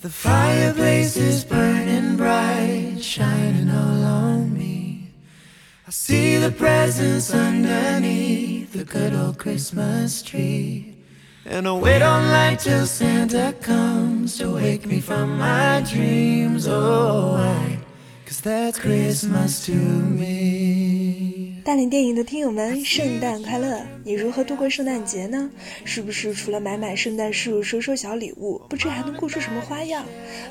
The fireplace is burning bright, shining all on me. I see the presents underneath the good old Christmas tree. And I wait on light till Santa comes to wake me from my dreams. Oh, why? Cause that's Christmas to me. 大连电影的听友们，圣诞快乐！你如何度过圣诞节呢？是不是除了买买圣诞树、收收小礼物，不知还能过出什么花样？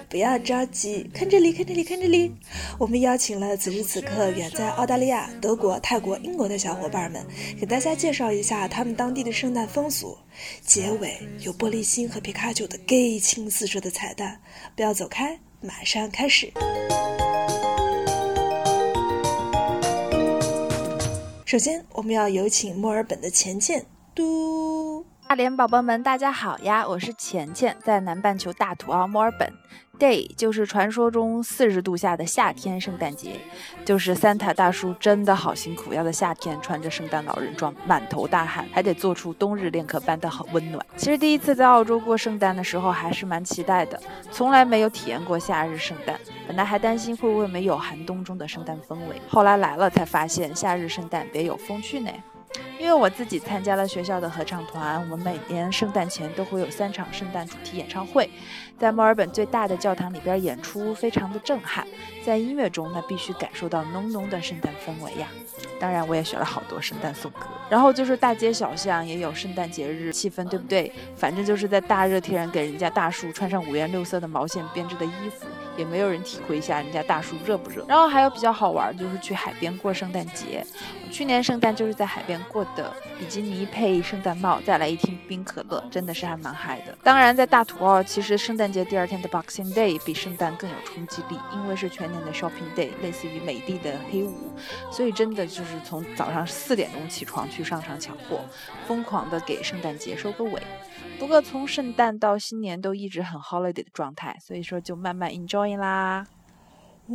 不要着急，看这里，看这里，看这里！我们邀请了此时此刻远在澳大利亚、德国、泰国、英国的小伙伴们，给大家介绍一下他们当地的圣诞风俗。结尾有玻璃心和皮卡丘的 gay 情四射的彩蛋，不要走开，马上开始。首先，我们要有请墨尔本的钱钱。嘟，大连宝宝们，大家好呀！我是钱钱，在南半球大土澳墨尔本。Day 就是传说中四十度下的夏天圣诞节，就是 Santa 大叔真的好辛苦，要在夏天穿着圣诞老人装，满头大汗，还得做出冬日恋客般的好温暖。其实第一次在澳洲过圣诞的时候，还是蛮期待的，从来没有体验过夏日圣诞，本来还担心会不会没有寒冬中的圣诞氛围，后来来了才发现夏日圣诞别有风趣呢。因为我自己参加了学校的合唱团，我们每年圣诞前都会有三场圣诞主题演唱会，在墨尔本最大的教堂里边演出，非常的震撼。在音乐中，那必须感受到浓浓的圣诞氛围呀。当然，我也学了好多圣诞颂歌。然后就是大街小巷也有圣诞节日气氛，对不对？反正就是在大热天给人家大树穿上五颜六色的毛线编织的衣服，也没有人体会一下人家大树热不热。然后还有比较好玩，就是去海边过圣诞节。去年圣诞就是在海边过的，比基尼配圣诞帽，再来一听冰可乐，真的是还蛮嗨的。当然，在大土澳，其实圣诞节第二天的 Boxing Day 比圣诞更有冲击力，因为是全年的 Shopping Day，类似于美的的黑五，所以真的就是从早上四点钟起床去商场抢货，疯狂的给圣诞节收个尾。不过从圣诞到新年都一直很 holiday 的状态，所以说就慢慢 enjoy 啦。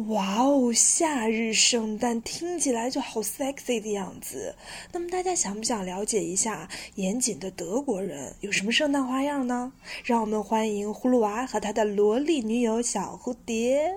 哇哦，夏日圣诞听起来就好 sexy 的样子。那么大家想不想了解一下严谨的德国人有什么圣诞花样呢？让我们欢迎葫芦娃和他的萝莉女友小蝴蝶。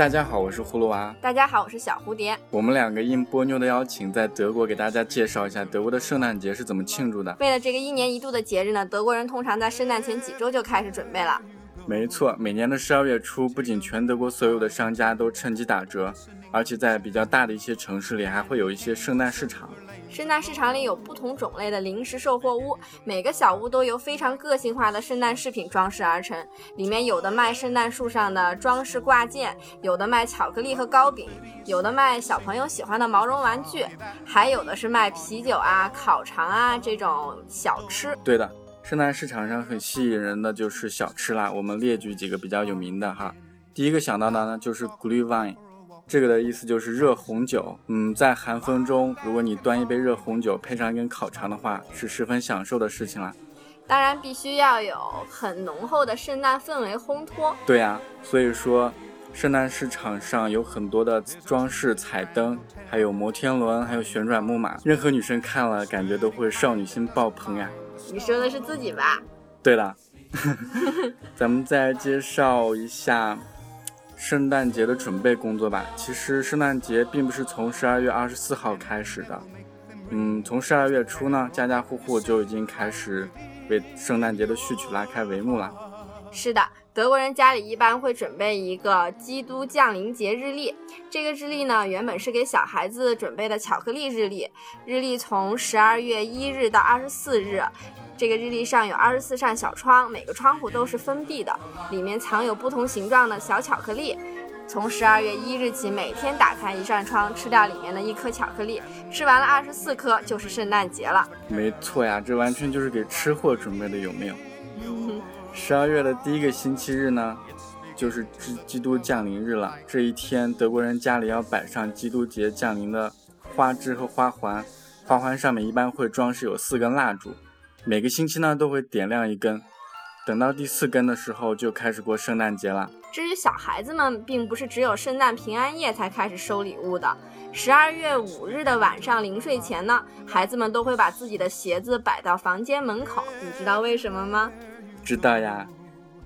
大家好，我是葫芦娃。大家好，我是小蝴蝶。我们两个应波妞的邀请，在德国给大家介绍一下德国的圣诞节是怎么庆祝的。为了这个一年一度的节日呢，德国人通常在圣诞前几周就开始准备了。没错，每年的十二月初，不仅全德国所有的商家都趁机打折，而且在比较大的一些城市里，还会有一些圣诞市场。圣诞市场里有不同种类的零食售货屋，每个小屋都由非常个性化的圣诞饰品装饰而成。里面有的卖圣诞树上的装饰挂件，有的卖巧克力和糕饼，有的卖小朋友喜欢的毛绒玩具，还有的是卖啤酒啊、烤肠啊这种小吃。对的，圣诞市场上很吸引人的就是小吃啦。我们列举几个比较有名的哈。第一个想到的呢就是 Glühwein。这个的意思就是热红酒，嗯，在寒风中，如果你端一杯热红酒，配上一根烤肠的话，是十分享受的事情啦。当然，必须要有很浓厚的圣诞氛围烘托。对呀，所以说，圣诞市场上有很多的装饰彩灯，还有摩天轮，还有旋转木马，任何女生看了，感觉都会少女心爆棚呀。你说的是自己吧？对了，咱们再介绍一下。圣诞节的准备工作吧，其实圣诞节并不是从十二月二十四号开始的，嗯，从十二月初呢，家家户户就已经开始为圣诞节的序曲拉开帷幕了。是的，德国人家里一般会准备一个基督降临节日历，这个日历呢，原本是给小孩子准备的巧克力日历，日历从十二月一日到二十四日。这个日历上有二十四扇小窗，每个窗户都是封闭的，里面藏有不同形状的小巧克力。从十二月一日起，每天打开一扇窗，吃掉里面的一颗巧克力，吃完了二十四颗就是圣诞节了。没错呀，这完全就是给吃货准备的，有没有？十二月的第一个星期日呢，就是基基督降临日了。这一天，德国人家里要摆上基督节降临的花枝和花环，花环上面一般会装饰有四根蜡烛。每个星期呢都会点亮一根，等到第四根的时候就开始过圣诞节了。至于小孩子们，并不是只有圣诞平安夜才开始收礼物的，十二月五日的晚上临睡前呢，孩子们都会把自己的鞋子摆到房间门口。你知道为什么吗？知道呀，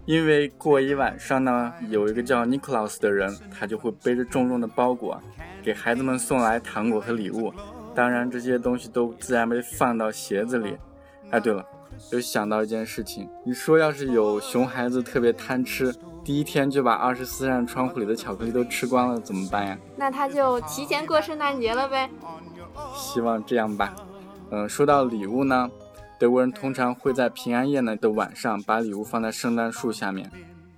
因为过一晚上呢，有一个叫 Nicholas 的人，他就会背着重重的包裹，给孩子们送来糖果和礼物。当然，这些东西都自然被放到鞋子里。哎，对了，又想到一件事情，你说要是有熊孩子特别贪吃，第一天就把二十四扇窗户里的巧克力都吃光了，怎么办呀？那他就提前过圣诞节了呗。希望这样吧。嗯，说到礼物呢，德国人通常会在平安夜呢的晚上把礼物放在圣诞树下面，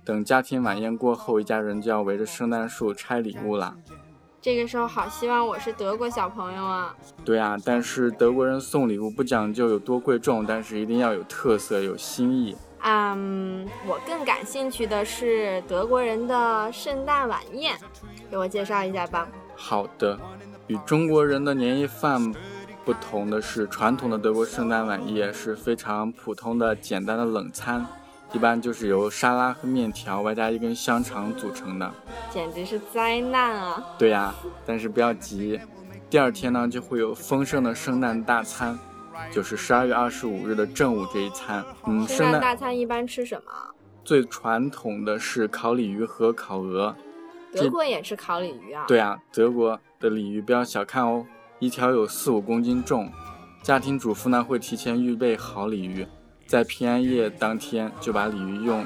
等家庭晚宴过后，一家人就要围着圣诞树拆礼物了。这个时候好希望我是德国小朋友啊！对啊，但是德国人送礼物不讲究有多贵重，但是一定要有特色、有新意。嗯，我更感兴趣的是德国人的圣诞晚宴，给我介绍一下吧。好的，与中国人的年夜饭不同的是，传统的德国圣诞晚宴是非常普通的、简单的冷餐。一般就是由沙拉和面条外加一根香肠组成的，简直是灾难啊！对呀，但是不要急，第二天呢就会有丰盛的圣诞大餐，就是十二月二十五日的正午这一餐。嗯，圣诞大餐一般吃什么？最传统的是烤鲤鱼和烤鹅。德国也吃烤鲤鱼啊？对啊，德国的鲤鱼不要小看哦，一条有四五公斤重，家庭主妇呢会提前预备好鲤鱼。在平安夜当天就把鲤鱼用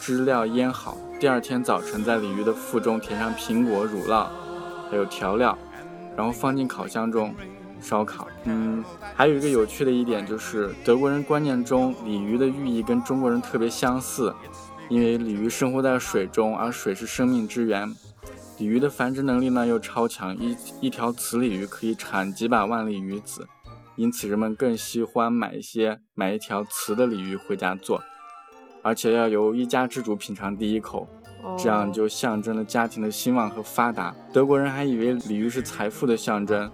汁料腌好，第二天早晨在鲤鱼的腹中填上苹果、乳酪，还有调料，然后放进烤箱中烧烤。嗯，还有一个有趣的一点就是，德国人观念中鲤鱼的寓意跟中国人特别相似，因为鲤鱼生活在水中，而水是生命之源。鲤鱼的繁殖能力呢又超强，一一条雌鲤鱼可以产几百万粒鱼子。因此，人们更喜欢买一些买一条雌的鲤鱼回家做，而且要由一家之主品尝第一口，这样就象征了家庭的兴旺和发达。德国人还以为鲤鱼是财富的象征，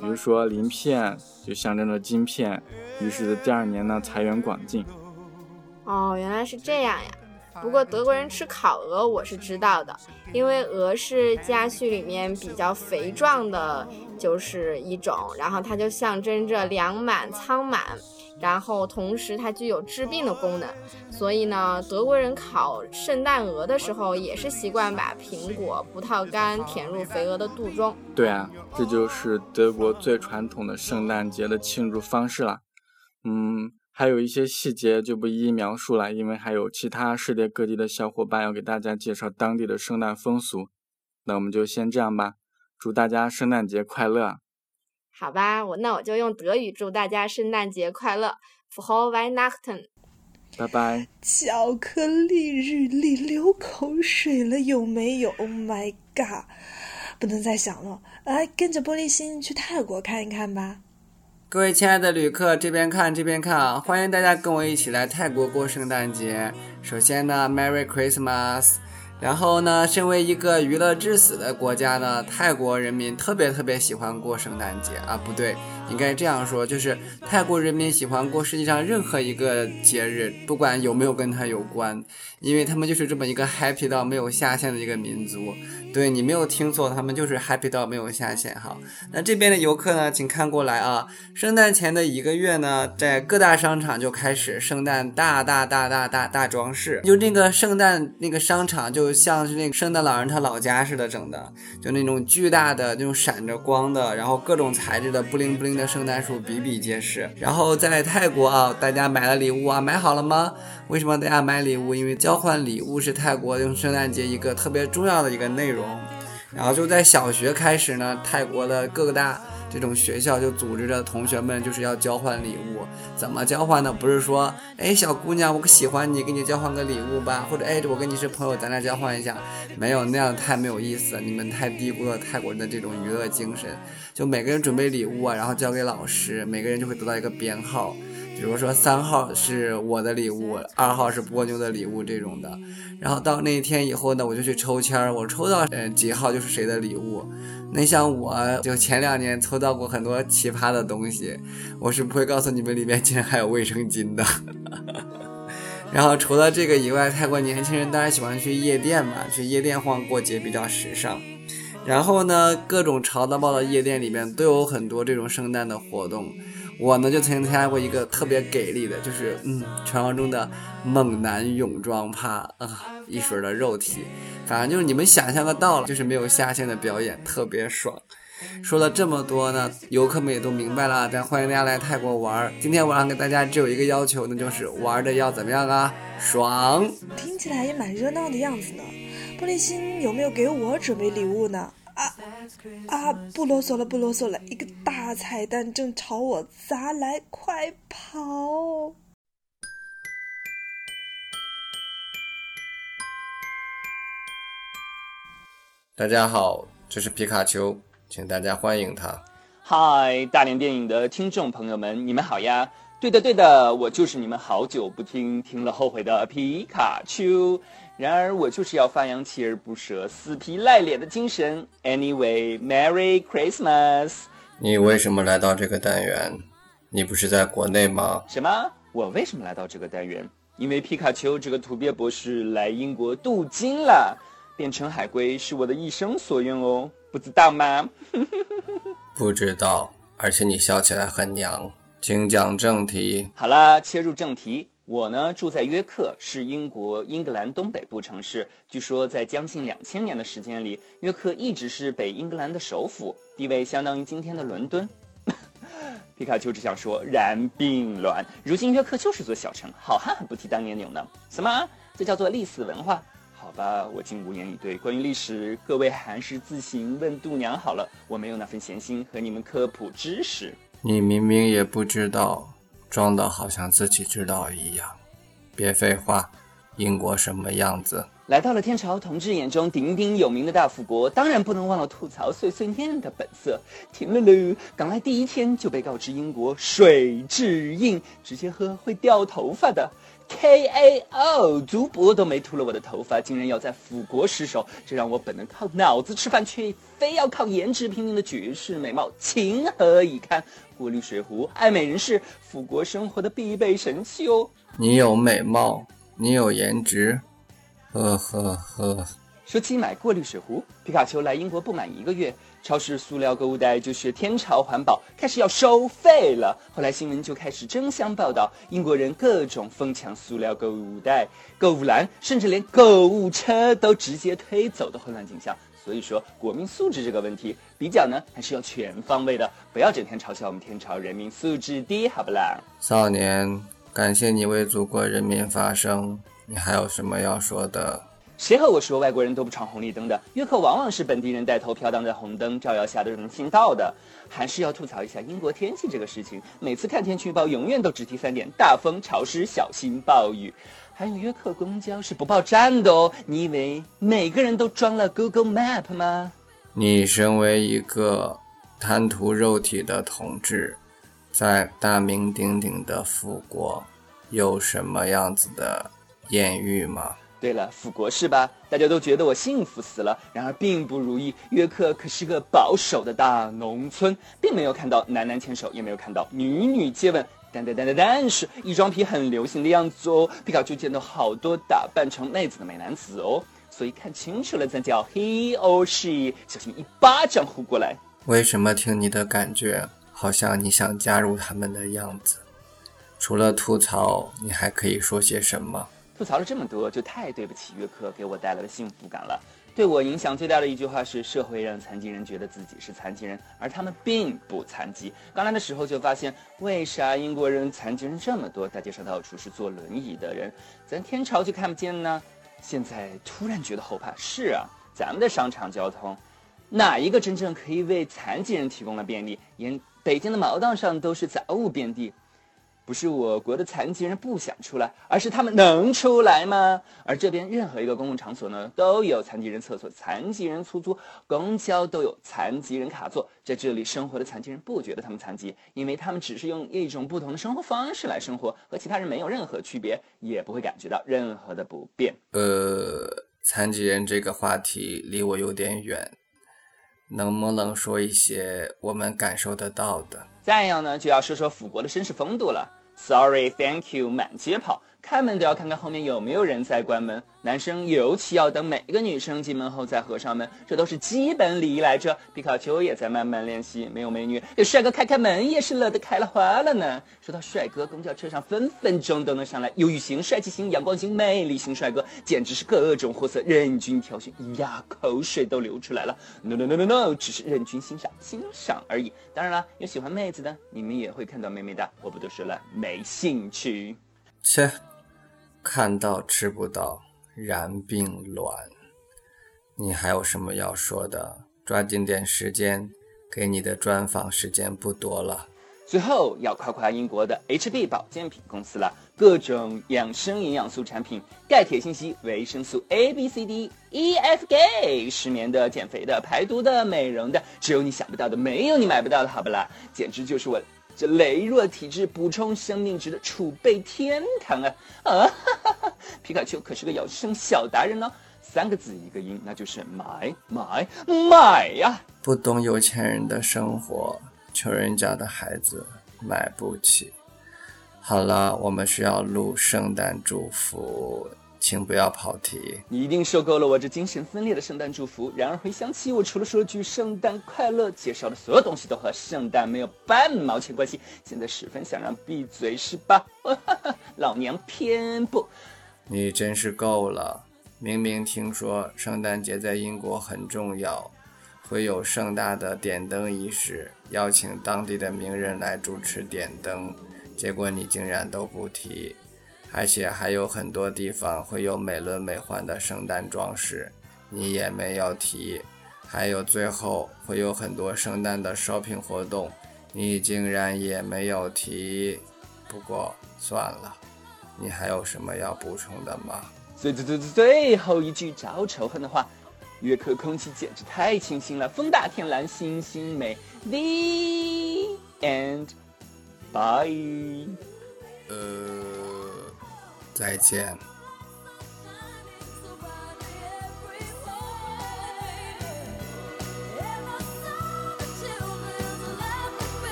比如说鳞片就象征着金片，于是第二年呢财源广进。哦，原来是这样呀。不过德国人吃烤鹅我是知道的，因为鹅是家畜里面比较肥壮的，就是一种，然后它就象征着粮满仓满，然后同时它具有治病的功能，所以呢，德国人烤圣诞鹅的时候也是习惯把苹果、葡萄干填入肥鹅的肚中。对啊，这就是德国最传统的圣诞节的庆祝方式了。嗯。还有一些细节就不一一描述了，因为还有其他世界各地的小伙伴要给大家介绍当地的圣诞风俗。那我们就先这样吧，祝大家圣诞节快乐！好吧，我那我就用德语祝大家圣诞节快乐，Frohe Weihnachten！拜拜。巧克力日历流口水了，有没有？Oh my god！不能再想了，来跟着玻璃心去泰国看一看吧。各位亲爱的旅客，这边看，这边看啊！欢迎大家跟我一起来泰国过圣诞节。首先呢，Merry Christmas。然后呢，身为一个娱乐至死的国家呢，泰国人民特别特别喜欢过圣诞节啊，不对，应该这样说，就是泰国人民喜欢过世界上任何一个节日，不管有没有跟他有关。因为他们就是这么一个 happy 到没有下限的一个民族，对你没有听错，他们就是 happy 到没有下限哈。那这边的游客呢，请看过来啊，圣诞前的一个月呢，在各大商场就开始圣诞大大大大大大装饰，就那个圣诞那个商场就像是那个圣诞老人他老家似的整的，就那种巨大的那种闪着光的，然后各种材质的布灵布灵的圣诞树比比皆是。然后在泰国啊，大家买了礼物啊，买好了吗？为什么大家买礼物？因为交换礼物是泰国用圣诞节一个特别重要的一个内容。然后就在小学开始呢，泰国的各个大这种学校就组织着同学们就是要交换礼物。怎么交换呢？不是说，哎，小姑娘，我喜欢你，给你交换个礼物吧，或者哎，我跟你是朋友，咱俩交换一下。没有那样太没有意思，你们太低估了泰国人的这种娱乐精神。就每个人准备礼物啊，然后交给老师，每个人就会得到一个编号。比如说三号是我的礼物，二号是波妞的礼物这种的，然后到那一天以后呢，我就去抽签儿，我抽到嗯几号就是谁的礼物。那像我就前两年抽到过很多奇葩的东西，我是不会告诉你们里面竟然还有卫生巾的。然后除了这个以外，泰国年轻人当然喜欢去夜店嘛，去夜店晃过节比较时尚。然后呢，各种潮到爆的夜店里面都有很多这种圣诞的活动。我呢就曾经参加过一个特别给力的，就是嗯，传说中的猛男泳装趴啊，一水的肉体，反正就是你们想象得到了，就是没有下限的表演，特别爽。说了这么多呢，游客们也都明白了，但欢迎大家来泰国玩。今天晚上给大家只有一个要求，那就是玩的要怎么样啊？爽！听起来也蛮热闹的样子呢。玻璃心有没有给我准备礼物呢？啊啊！不啰嗦了，不啰嗦了，一个大彩蛋正朝我砸来，快跑！大家好，这是皮卡丘，请大家欢迎他。嗨，大连电影的听众朋友们，你们好呀！对的，对的，我就是你们好久不听、听了后悔的皮卡丘。然而，我就是要发扬锲而不舍、死皮赖脸的精神。Anyway，Merry Christmas！你为什么来到这个单元？你不是在国内吗？什么？我为什么来到这个单元？因为皮卡丘这个土鳖博士来英国镀金了，变成海龟是我的一生所愿哦，不知道吗？不知道，而且你笑起来很娘。请讲正题。好了，切入正题。我呢住在约克，是英国英格兰东北部城市。据说在将近两千年的时间里，约克一直是北英格兰的首府，地位相当于今天的伦敦。皮卡丘只想说然并卵。如今约克就是座小城，好汉不提当年勇呢。什么？这叫做历史文化？好吧，我竟无言以对。关于历史，各位还是自行问度娘好了。我没有那份闲心和你们科普知识。你明明也不知道。装的好像自己知道一样，别废话。英国什么样子？来到了天朝同志眼中鼎鼎有名的大富国，当然不能忘了吐槽碎碎念的本色。停了喽，刚来第一天就被告知英国水质硬，直接喝会掉头发的。K A O，足博都没秃了我的头发，竟然要在腐国失手，这让我本能靠脑子吃饭却非要靠颜值拼命的绝世美貌情何以堪？过滤水壶，爱美人士，腐国生活的必备神器哦。你有美貌，你有颜值，呵呵呵。说起买过滤水壶，皮卡丘来英国不满一个月。超市塑料购物袋就学天朝环保，开始要收费了。后来新闻就开始争相报道英国人各种疯抢塑料购物袋、购物篮，甚至连购物车都直接推走的混乱景象。所以说，国民素质这个问题比较呢，还是要全方位的，不要整天嘲笑我们天朝人民素质低，好不啦？少年，感谢你为祖国人民发声，你还有什么要说的？谁和我说外国人都不闯红绿灯的？约克往往是本地人带头飘荡在红灯照耀下的人行道的。还是要吐槽一下英国天气这个事情，每次看天气预报，永远都只提三点：大风、潮湿、小心暴雨。还有约克公交是不报站的哦。你以为每个人都装了 Google Map 吗？你身为一个贪图肉体的同志，在大名鼎鼎的富国，有什么样子的艳遇吗？对了，腐国是吧？大家都觉得我幸福死了，然而并不如意。约克可是个保守的大农村，并没有看到男男牵手，也没有看到女女接吻。但但但但但是，异装癖很流行的样子哦。皮卡丘见到好多打扮成妹子的美男子哦，所以看清楚了再叫 he or she，小心一巴掌呼过来。为什么听你的感觉好像你想加入他们的样子？除了吐槽，你还可以说些什么？吐槽了这么多，就太对不起约克给我带来的幸福感了。对我影响最大的一句话是：社会让残疾人觉得自己是残疾人，而他们并不残疾。刚来的时候就发现，为啥英国人残疾人这么多？大街上到处是坐轮椅的人，咱天朝就看不见呢？现在突然觉得后怕。是啊，咱们的商场交通，哪一个真正可以为残疾人提供了便利？连北京的毛道上都是杂物遍地。不是我国的残疾人不想出来，而是他们能出来吗？而这边任何一个公共场所呢，都有残疾人厕所、残疾人出租，公交都有残疾人卡座。在这里生活的残疾人不觉得他们残疾，因为他们只是用一种不同的生活方式来生活，和其他人没有任何区别，也不会感觉到任何的不便。呃，残疾人这个话题离我有点远，能不能说一些我们感受得到的？再要呢，就要说说腐国的绅士风度了。Sorry, thank you，满街跑，开门都要看看后面有没有人在关门。男生尤其要等每一个女生进门后再合上门，这都是基本礼仪来着。皮卡丘也在慢慢练习。没有美女，有帅哥开开门也是乐得开了花了呢。说到帅哥，公交车上分分钟都能上来，忧郁型、帅气型、阳光型、魅力型帅哥，简直是各种货色任君挑选。呀，口水都流出来了。No no no no no，只是任君欣赏欣赏而已。当然了，有喜欢妹子的，你们也会看到妹妹的，我不多说了，没兴趣。切。看到吃不到，然并卵。你还有什么要说的？抓紧点时间，给你的专访时间不多了。最后要夸夸英国的 HB 保健品公司了，各种养生营养素产品，钙、铁、锌、硒、维生素 A、B、C、D、E、F、G，失眠的、减肥的、排毒的、美容的，只有你想不到的，没有你买不到的，好不啦？简直就是我。这羸弱体质补充生命值的储备天堂啊！啊，哈哈哈！皮卡丘可是个养生小达人呢，三个字一个音，那就是买买买呀！不懂有钱人的生活，穷人家的孩子买不起。好了，我们需要录圣诞祝福。请不要跑题。你一定受够了我这精神分裂的圣诞祝福。然而回想起我除了说句圣诞快乐，介绍的所有东西都和圣诞没有半毛钱关系，现在十分想让闭嘴是吧？老娘偏不。你真是够了！明明听说圣诞节在英国很重要，会有盛大的点灯仪式，邀请当地的名人来主持点灯，结果你竟然都不提。而且还有很多地方会有美轮美奂的圣诞装饰，你也没有提。还有最后会有很多圣诞的 shopping 活动，你竟然也没有提。不过算了，你还有什么要补充的吗？最最最最最后一句招仇恨的话，约克空气简直太清新了，风大天蓝，星星美。The end. Bye. 呃。再见。